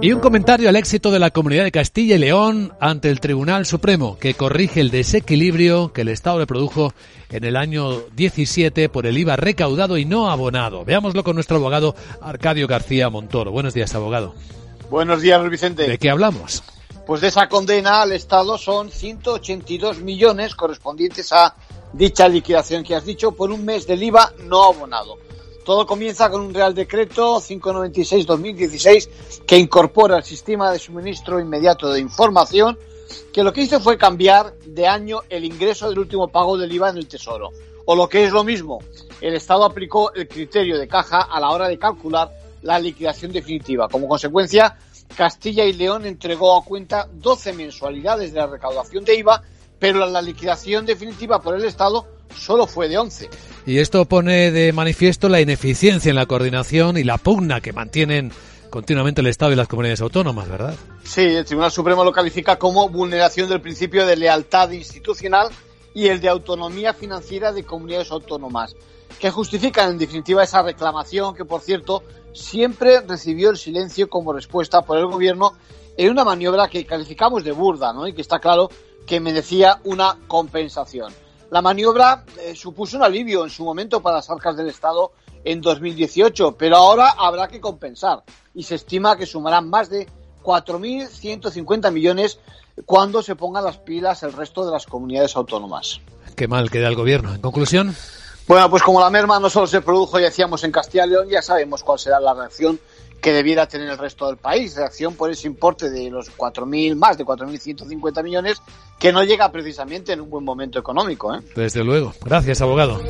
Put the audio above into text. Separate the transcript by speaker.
Speaker 1: Y un comentario al éxito de la Comunidad de Castilla y León ante el Tribunal Supremo, que corrige el desequilibrio que el Estado le produjo en el año 17 por el IVA recaudado y no abonado. Veámoslo con nuestro abogado Arcadio García Montoro. Buenos días, abogado.
Speaker 2: Buenos días, Vicente.
Speaker 1: ¿De qué hablamos?
Speaker 2: Pues de esa condena al Estado son 182 millones correspondientes a dicha liquidación que has dicho por un mes del IVA no abonado. Todo comienza con un Real Decreto 596-2016 que incorpora el sistema de suministro inmediato de información que lo que hizo fue cambiar de año el ingreso del último pago del IVA en el Tesoro. O lo que es lo mismo, el Estado aplicó el criterio de caja a la hora de calcular la liquidación definitiva. Como consecuencia, Castilla y León entregó a cuenta 12 mensualidades de la recaudación de IVA, pero la liquidación definitiva por el Estado solo fue de 11.
Speaker 1: Y esto pone de manifiesto la ineficiencia en la coordinación y la pugna que mantienen continuamente el Estado y las comunidades autónomas, ¿verdad?
Speaker 2: Sí, el Tribunal Supremo lo califica como vulneración del principio de lealtad institucional y el de autonomía financiera de comunidades autónomas, que justifican en definitiva esa reclamación que, por cierto, siempre recibió el silencio como respuesta por el Gobierno en una maniobra que calificamos de burda ¿no? y que está claro que merecía una compensación. La maniobra eh, supuso un alivio en su momento para las arcas del Estado en 2018, pero ahora habrá que compensar y se estima que sumarán más de 4.150 millones cuando se pongan las pilas el resto de las comunidades autónomas.
Speaker 1: Qué mal queda el gobierno. En conclusión.
Speaker 2: Bueno, pues como la merma no solo se produjo, ya decíamos, en Castilla y León, ya sabemos cuál será la reacción que debiera tener el resto del país. Reacción por ese importe de los 4.000, más de 4.150 millones, que no llega precisamente en un buen momento económico. ¿eh?
Speaker 1: Desde luego. Gracias, abogado.